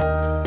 you